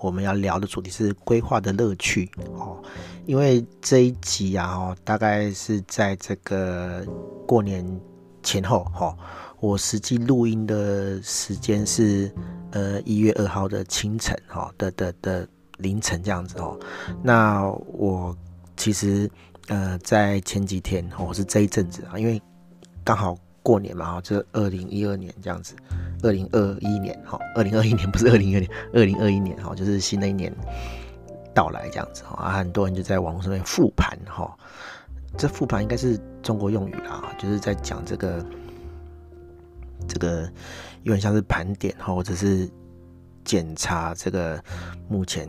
我们要聊的主题是规划的乐趣哦，因为这一集啊，哦，大概是在这个过年前后哈，我实际录音的时间是呃一月二号的清晨哈的的的凌晨这样子哦。那我其实呃在前几天哦，是这一阵子啊，因为刚好。过年嘛，哈，这二零一二年这样子，二零二一年，哈，二零二一年不是二零二年，二零二一年，哈，就是新的一年到来这样子，哈，啊，很多人就在网络上面复盘，哈，这复盘应该是中国用语啦，就是在讲这个这个有点像是盘点，哈，或者是检查这个目前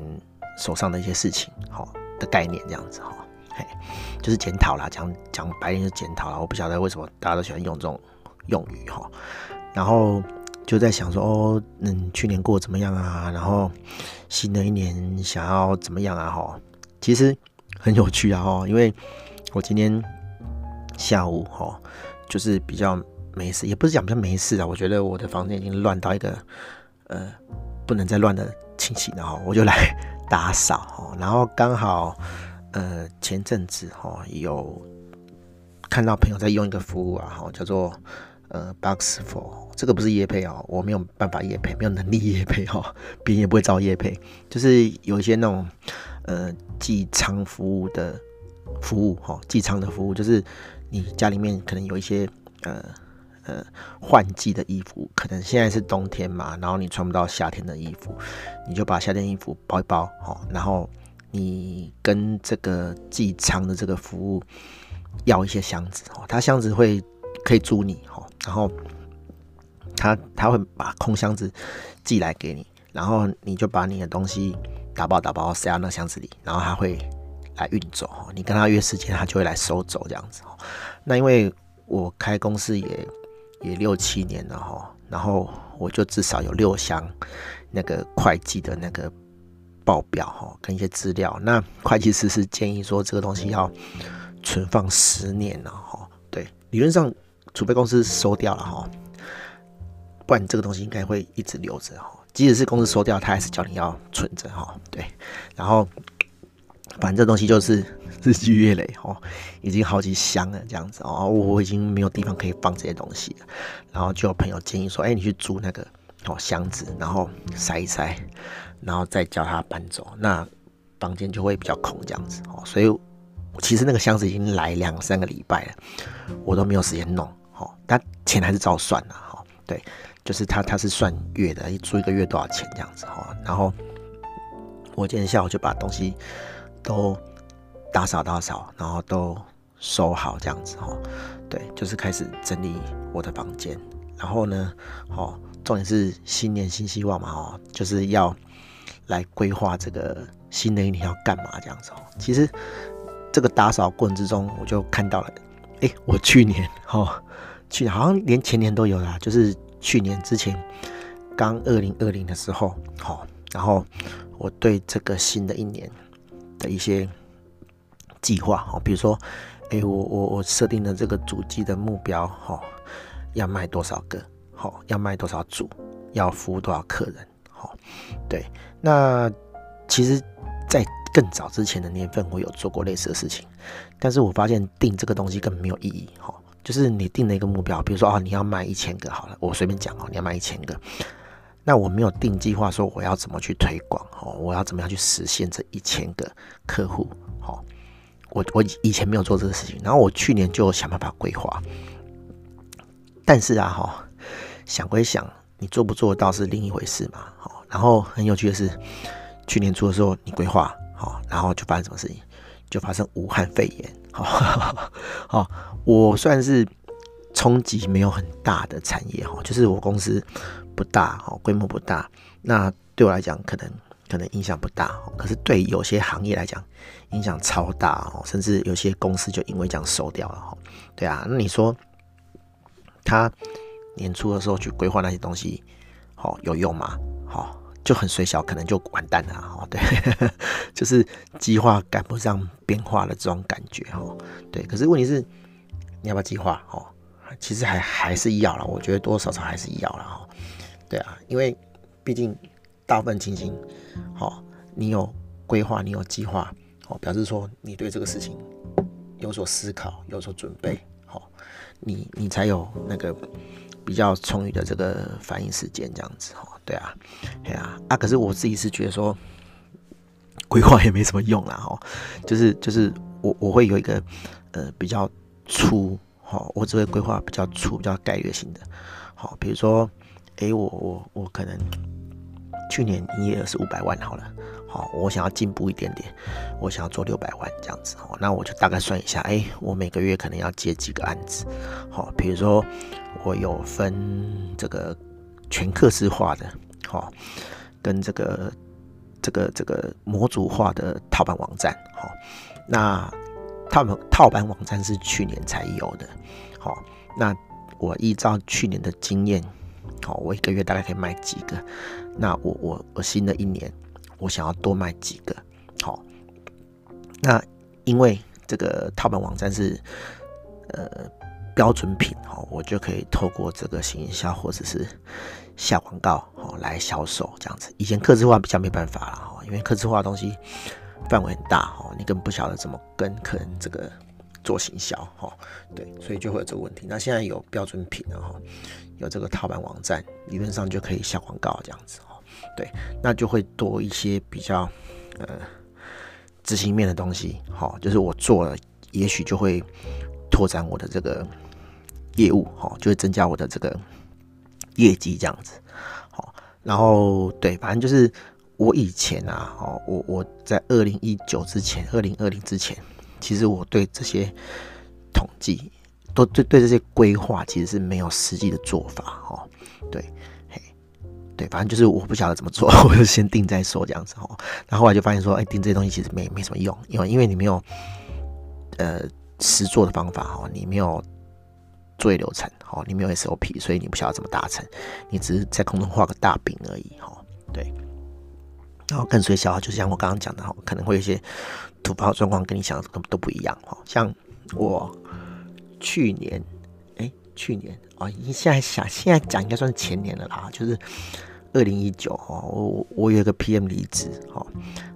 手上的一些事情，哈的概念这样子，哈。就是检讨啦，讲讲白点就检讨啦。我不晓得为什么大家都喜欢用这种用语哈。然后就在想说，哦，嗯，去年过怎么样啊？然后新的一年想要怎么样啊？哈，其实很有趣啊，哈，因为我今天下午哈，就是比较没事，也不是讲比较没事啊。我觉得我的房间已经乱到一个呃不能再乱的情形了哈，我就来 打扫哈，然后刚好。呃，前阵子哈有看到朋友在用一个服务啊，哈叫做呃 Box for 这个不是业配哦，我没有办法业配，没有能力业配哈，别人也不会招业配，就是有一些那种呃寄仓服务的服务哈，寄仓的服务就是你家里面可能有一些呃呃换季的衣服，可能现在是冬天嘛，然后你穿不到夏天的衣服，你就把夏天衣服包一包哈，然后。你跟这个寄仓的这个服务要一些箱子哦，他箱子会可以租你哦，然后他他会把空箱子寄来给你，然后你就把你的东西打包打包塞到那箱子里，然后他会来运走，你跟他约时间，他就会来收走这样子哦。那因为我开公司也也六七年了哈，然后我就至少有六箱那个会计的那个。报表哈，跟一些资料。那会计师是建议说，这个东西要存放十年了哈。对，理论上，储备公司收掉了哈，不然这个东西应该会一直留着哈。即使是公司收掉，他还是叫你要存着哈。对，然后反正这东西就是日积月累哈，已经好几箱了这样子哦。我已经没有地方可以放这些东西了。然后就有朋友建议说，哎，你去租那个哦箱子，然后塞一塞。然后再叫他搬走，那房间就会比较空这样子哦。所以其实那个箱子已经来两三个礼拜了，我都没有时间弄哦。但钱还是照算的哈。对，就是他他是算月的，一租一个月多少钱这样子哈。然后我今天下午就把东西都打扫打扫，然后都收好这样子哈。对，就是开始整理我的房间。然后呢，哦，重点是新年新希望嘛哦，就是要。来规划这个新的一年要干嘛这样子哦。其实这个打扫过程之中，我就看到了，哎，我去年哈，去年好像连前年都有啦，就是去年之前刚二零二零的时候，好，然后我对这个新的一年的一些计划哈，比如说，哎，我我我设定的这个主机的目标哈，要卖多少个，好，要卖多少组，要服务多少客人。哦，对，那其实，在更早之前的年份，我有做过类似的事情，但是我发现定这个东西根本没有意义。哈，就是你定了一个目标，比如说啊，你要卖一千个，好了，我随便讲哦，你要卖一千个，那我没有定计划说我要怎么去推广，哦，我要怎么样去实现这一千个客户，好，我我以前没有做这个事情，然后我去年就想办法规划，但是啊，哈，想归想。你做不做得到是另一回事嘛？好，然后很有趣的是，去年初的时候你规划好，然后就发生什么事情？就发生武汉肺炎。好，好，我算是冲击没有很大的产业哈，就是我公司不大，哈，规模不大。那对我来讲，可能可能影响不大，可是对有些行业来讲，影响超大哦，甚至有些公司就因为这样收掉了哈。对啊，那你说他年初的时候去规划那些东西，好有用吗？好，就很随小，可能就完蛋了哦。对，就是计划赶不上变化的这种感觉哈。对，可是问题是你要不要计划？哦，其实还还是要了，我觉得多多少少还是要了哈。对啊，因为毕竟。大部分情形，好，你有规划，你有计划，哦，表示说你对这个事情有所思考，有所准备，好，你你才有那个比较充裕的这个反应时间，这样子，哦，对啊，对啊，啊，可是我自己是觉得说，规划也没什么用啦，哈，就是就是我我会有一个呃比较粗，哈，我只会规划比较粗、比较概略性的，好，比如说，哎、欸，我我我可能。去年营业额是五百万，好了，好，我想要进步一点点，我想要做六百万这样子，好，那我就大概算一下，哎、我每个月可能要接几个案子，好，比如说我有分这个全客制化的，好，跟这个这个这个模组化的套版网站，好，那套版套版网站是去年才有的，好，那我依照去年的经验。好，我一个月大概可以卖几个？那我我我新的一年，我想要多卖几个？好，那因为这个套版网站是呃标准品，哈，我就可以透过这个行销或者是下广告，好来销售这样子。以前客制化比较没办法了，哈，因为客制化的东西范围很大，哈，你根本不晓得怎么跟客人这个做行销，哈，对，所以就会有这个问题。那现在有标准品了，哈。有这个套版网站，理论上就可以下广告这样子。对，那就会多一些比较呃执行面的东西。好，就是我做了，也许就会拓展我的这个业务，好，就会增加我的这个业绩这样子。好，然后对，反正就是我以前啊，哦，我我在二零一九之前，二零二零之前，其实我对这些统计。都对对这些规划其实是没有实际的做法哦，对，对，反正就是我不晓得怎么做，我就先定再说这样子哦。然后后来就发现说，哎，定这些东西其实没没什么用，因为因为你没有呃实做的方法哦，你没有作业流程哦，你没有 SOP，所以你不晓得怎么达成，你只是在空中画个大饼而已哈。对，然后跟随小号，就像我刚刚讲的哈，可能会有一些突发状况跟你想的都不一样哈，像我。去年，哎、去年啊，你现在想，现在讲应该算是前年了啦，就是二零一九哈，我我有一个 PM 离职哈，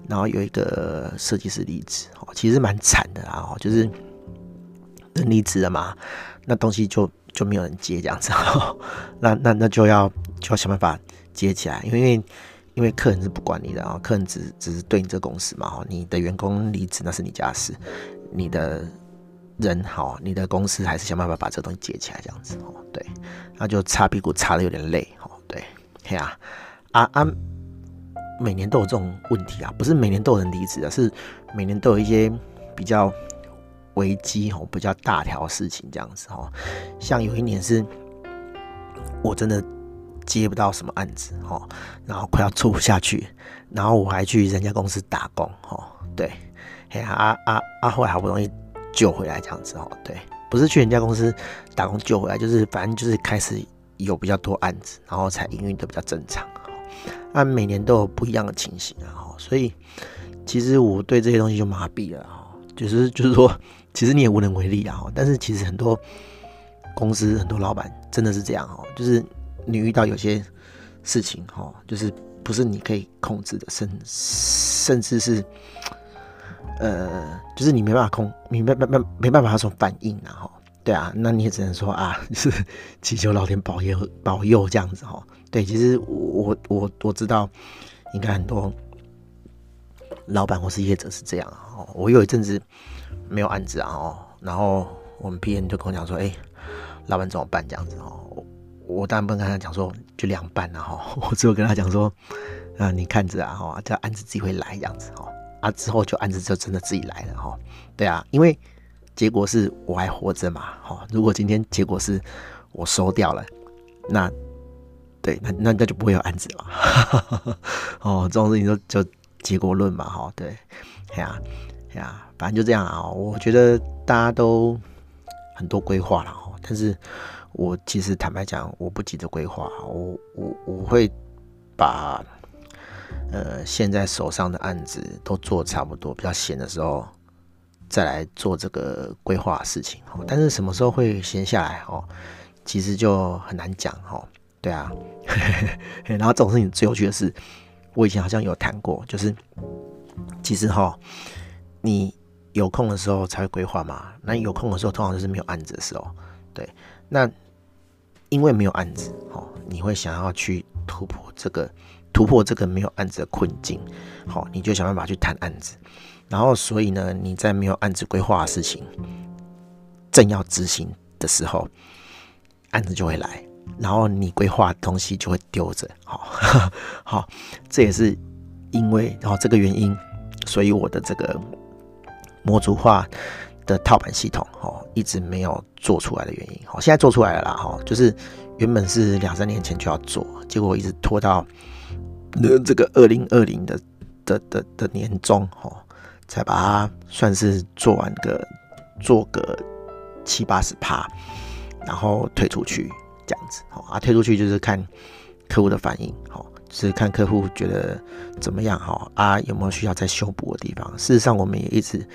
然后有一个设计师离职哈，其实蛮惨的啦，哦，就是人离职了嘛，那东西就就没有人接这样子哦，那那那就要就要想办法接起来，因为因为客人是不管你的啊，客人只只是对你这公司嘛，哈，你的员工离职那是你家事，你的。人好，你的公司还是想办法把这东西接起来，这样子哦。对，那就擦屁股擦的有点累。嘿啊啊啊！每年都有这种问题啊，不是每年都有人离职的，是每年都有一些比较危机哦，比较大条事情这样子哦。像有一年是，我真的接不到什么案子哦，然后快要做不下去，然后我还去人家公司打工哦。对，嘿啊啊啊啊！后来好不容易。救回来这样子哦，对，不是去人家公司打工救回来，就是反正就是开始有比较多案子，然后才营运的比较正常。那每年都有不一样的情形啊，所以其实我对这些东西就麻痹了啊，就是就是说，其实你也无能为力啊。但是其实很多公司很多老板真的是这样哦，就是你遇到有些事情哈，就是不是你可以控制的，甚甚至是。呃，就是你没办法控，你没没没没办法那种反应然后，对啊，那你也只能说啊，是祈求老天保佑保佑这样子哦。对，其实我我我知道，应该很多老板或是业者是这样哦。我有一阵子没有案子啊哦，然后我们 PM 就跟我讲说，哎、老板怎么办这样子哦？我当然不能跟他讲说就凉拌了哈，我只有跟他讲说，啊，你看着啊哈，这案子自己会来这样子哈。啊，之后就案子就真的自己来了哈，对啊，因为结果是我还活着嘛，哈，如果今天结果是我收掉了，那对，那那那就不会有案子了。哦，这种事情就就结果论嘛，哈，对，哎呀，哎呀，反正就这样啊。我觉得大家都很多规划了哈，但是我其实坦白讲，我不急着规划，我我我会把呃现在手上的案子都做差不多，比较闲的时候再来做这个规划的事情。但是什么时候会闲下来哦？其实就很难讲哦。对啊，然后这种事情最有趣的是，我以前好像有谈过，就是其实哈，你有空的时候才会规划嘛。那有空的时候，通常就是没有案子的时候。对，那因为没有案子，哦，你会想要去突破这个突破这个没有案子的困境，好，你就想办法去谈案子。然后，所以呢，你在没有案子规划的事情正要执行的时候，案子就会来。然后你规划的东西就会丢着，好，好，这也是因为然后这个原因，所以我的这个模组化的套版系统哦，一直没有做出来的原因。好，现在做出来了啦，哈，就是原本是两三年前就要做，结果一直拖到那这个二零二零的的的的年中，哦，才把它算是做完个做个七八十趴，然后推出去。这样子，好啊，推出去就是看客户的反应，好，是看客户觉得怎么样，好啊，有没有需要再修补的地方？事实上，我们也一直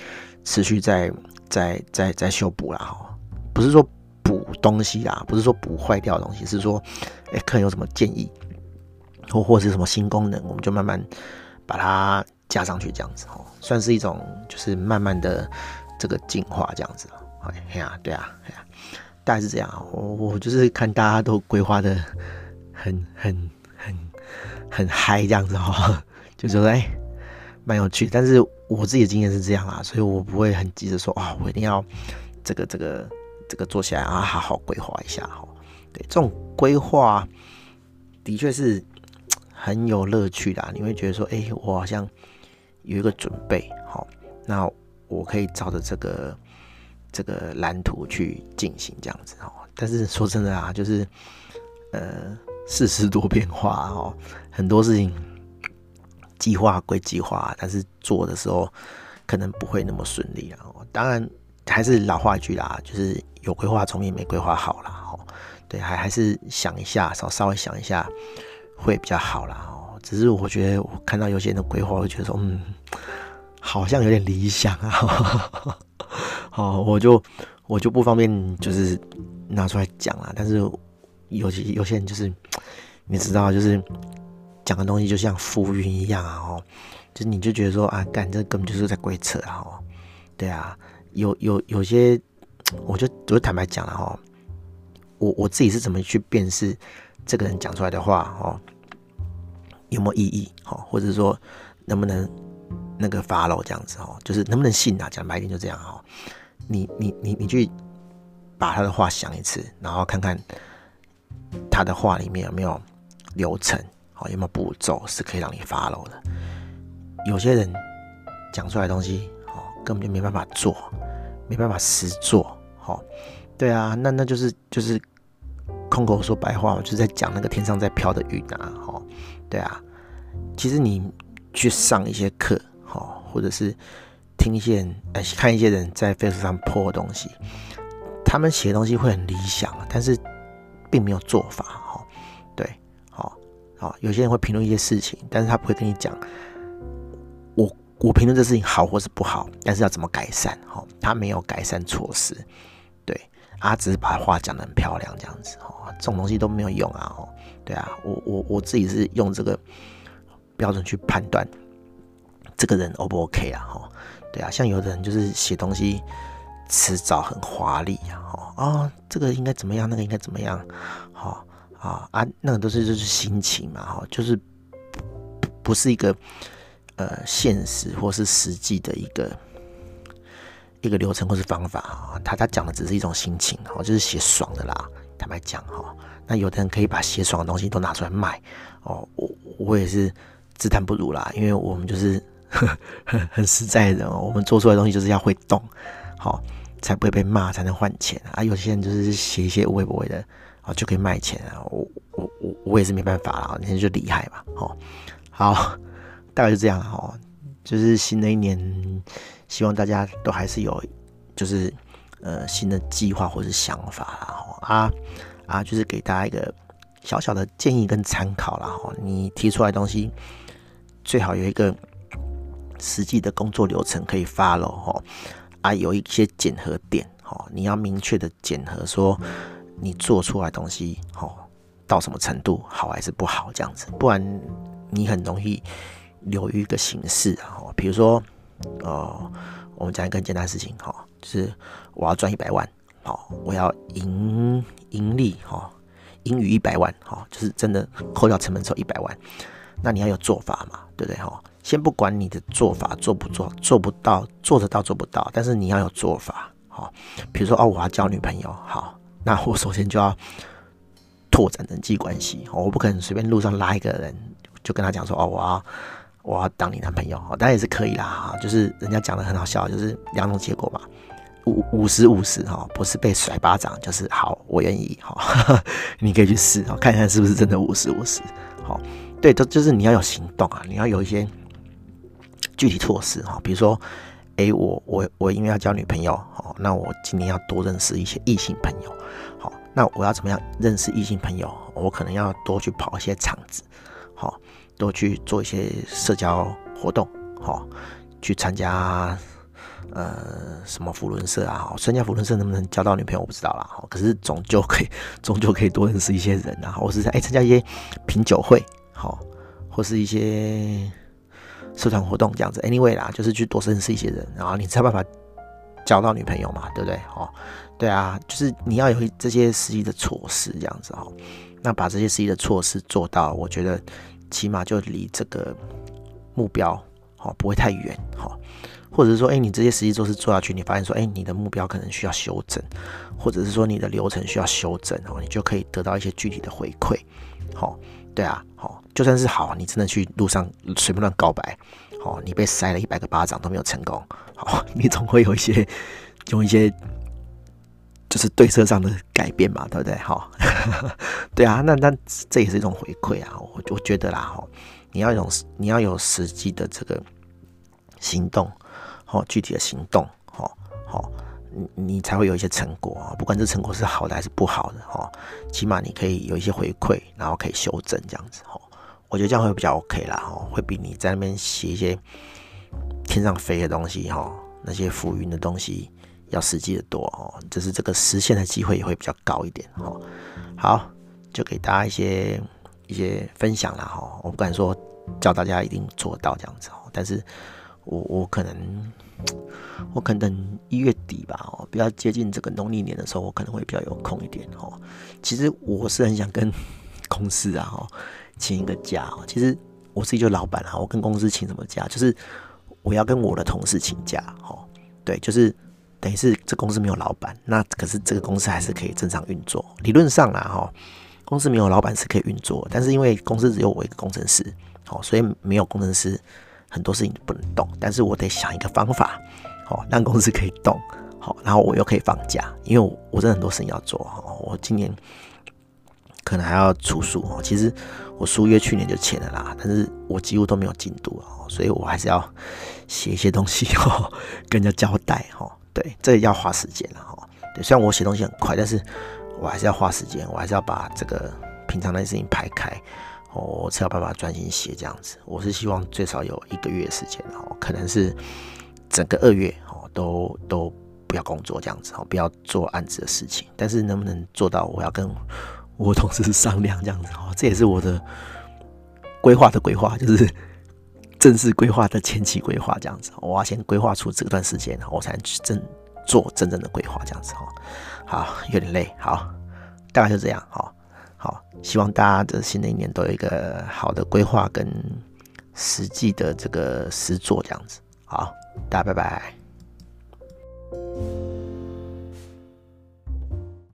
持续在在在在修补啦，哈，不是说补东西啦，不是说补坏掉的东西，是说，哎，客人有什么建议，或或是什么新功能，我们就慢慢把它加上去，这样子，哦，算是一种就是慢慢的这个进化，这样子，哎呀，对啊，对啊。大概是这样，我我就是看大家都规划的很很很很嗨这样子哦，就觉得哎蛮有趣。但是我自己的经验是这样啊，所以我不会很急着说啊，我一定要这个这个这个做起来啊，好好规划一下哈。对，这种规划的确是很有乐趣的，你会觉得说，哎，我好像有一个准备，好，那我可以照着这个。这个蓝图去进行这样子哦，但是说真的啊，就是呃世事多变化哦，很多事情计划归计划，但是做的时候可能不会那么顺利啊。当然还是老话一句啦，就是有规划总比没规划好啦。哦。对，还还是想一下，稍稍微想一下会比较好啦哦。只是我觉得我看到有些人的规划，我觉得说嗯，好像有点理想啊。好，我就我就不方便就是拿出来讲了，但是有些有些人就是你知道，就是讲的东西就像浮云一样啊，哦，就是你就觉得说啊，干这根本就是在鬼扯啊，对啊，有有有些，我就我就坦白讲了哈，我我自己是怎么去辨识这个人讲出来的话哦，有没有意义，好，或者说能不能那个 follow 这样子哦，就是能不能信啊？讲白一点就这样哈。你你你你去把他的话想一次，然后看看他的话里面有没有流程，好，有没有步骤是可以让你 follow 的。有些人讲出来的东西，哦，根本就没办法做，没办法实做，好，对啊，那那就是就是空口说白话，就是在讲那个天上在飘的云啊，好，对啊，其实你去上一些课，好，或者是。听一些人，哎，看一些人在 Facebook 上 po 的东西，他们写的东西会很理想，但是并没有做法，哈，对，好，好，有些人会评论一些事情，但是他不会跟你讲，我我评论这事情好或是不好，但是要怎么改善，哈，他没有改善措施，对，他只是把话讲的很漂亮这样子，哦，这种东西都没有用啊，哦，对啊，我我我自己是用这个标准去判断这个人 O 不 OK 啊，哈。对啊，像有的人就是写东西辞藻很华丽啊，哦，哦，这个应该怎么样，那个应该怎么样，好、哦、啊啊，那个都是就是心情嘛，哈，就是不是一个呃现实或是实际的一个一个流程或是方法啊，他他讲的只是一种心情，哦，就是写爽的啦，坦白讲哈，那有的人可以把写爽的东西都拿出来卖，哦，我我也是自叹不如啦，因为我们就是。很很实在的哦，我们做出来的东西就是要会动，好，才不会被骂，才能换钱啊。有些人就是写一些无谓不为的，啊，就可以卖钱啊。我我我我也是没办法啦，人家就厉害嘛。哦，好，大概就这样了哦。就是新的一年，希望大家都还是有，就是呃新的计划或是想法啦。啊啊，就是给大家一个小小的建议跟参考啦。哦，你提出来东西最好有一个实际的工作流程可以 follow 哦。啊，有一些检核点哦，你要明确的检核说你做出来东西哦到什么程度好还是不好这样子，不然你很容易。流于一个形式啊，比如说，呃，我们讲一个简单的事情哈，就是我要赚一百万，好，我要盈盈利哈，盈余一百万哈，就是真的扣掉成本之后一百万，那你要有做法嘛，对不对哈？先不管你的做法做不做，做不到，做得到做不到，但是你要有做法，好，比如说哦，我要交女朋友，好，那我首先就要拓展人际关系，我不可能随便路上拉一个人就跟他讲说哦，我要。我要当你男朋友，当然也是可以啦，哈就是人家讲的很好笑，就是两种结果嘛，五五十五十哈，不是被甩巴掌，就是好，我愿意哈，你可以去试哈，看看是不是真的五十五十，好，对，都就是你要有行动啊，你要有一些具体措施哈，比如说，哎，我我我因为要交女朋友，好，那我今年要多认识一些异性朋友，好，那我要怎么样认识异性朋友？我可能要多去跑一些场子，好。多去做一些社交活动，好，去参加呃什么扶轮社啊，参加扶轮社能不能交到女朋友我不知道啦，好，可是终究可以，终究可以多认识一些人啊，或是哎参加一些品酒会，好，或是一些社团活动这样子，anyway 啦，就是去多认识一些人，然后你才有办法交到女朋友嘛，对不对？哦，对啊，就是你要有这些实际的措施这样子哈，那把这些实际的措施做到，我觉得。起码就离这个目标好不会太远哈，或者是说，哎，你这些实际做事做下去，你发现说，哎，你的目标可能需要修正，或者是说你的流程需要修正哦，你就可以得到一些具体的回馈。好，对啊，好，就算是好，你真的去路上随便乱告白，好，你被塞了一百个巴掌都没有成功，好，你总会有一些用一些。就是对策上的改变嘛，对不对？哈，对啊，那那这也是一种回馈啊。我我觉得啦，哈，你要有你要有实际的这个行动，好，具体的行动，好，好，你你才会有一些成果啊。不管这成果是好的还是不好的，哈，起码你可以有一些回馈，然后可以修正这样子，哈。我觉得这样会比较 OK 啦，哈，会比你在那边写一些天上飞的东西，哈，那些浮云的东西。要实际的多哦，就是这个实现的机会也会比较高一点哦。好，就给大家一些一些分享啦哈。我不敢说教大家一定做到这样子哦，但是我我可能我可能一月底吧哦，比较接近这个农历年的时候，我可能会比较有空一点哦。其实我是很想跟 公司啊哈请一个假哦。其实我自己就老板啊，我跟公司请什么假？就是我要跟我的同事请假哦。对，就是。等于是这公司没有老板，那可是这个公司还是可以正常运作。理论上啦，哈，公司没有老板是可以运作，但是因为公司只有我一个工程师，好，所以没有工程师，很多事情不能动。但是我得想一个方法，好，让公司可以动，好，然后我又可以放假，因为我真的很多事情要做，哈，我今年可能还要出书，哦，其实我书约去年就签了啦，但是我几乎都没有进度，哦，所以我还是要写一些东西，哦，跟人家交代，哈。对，这要花时间了哈。对，虽然我写东西很快，但是我还是要花时间，我还是要把这个平常的事情排开，我才有办法专心写这样子。我是希望最少有一个月的时间哦，可能是整个二月哦，都都不要工作这样子哦，不要做案子的事情。但是能不能做到，我要跟我同事商量这样子哦，这也是我的规划的规划，就是。正式规划的前期规划这样子，我要先规划出这段时间，我才能去真做真正的规划这样子哈。好，有点累，好，大概就这样，好，好，希望大家的新的一年都有一个好的规划跟实际的这个实作这样子，好，大家拜拜。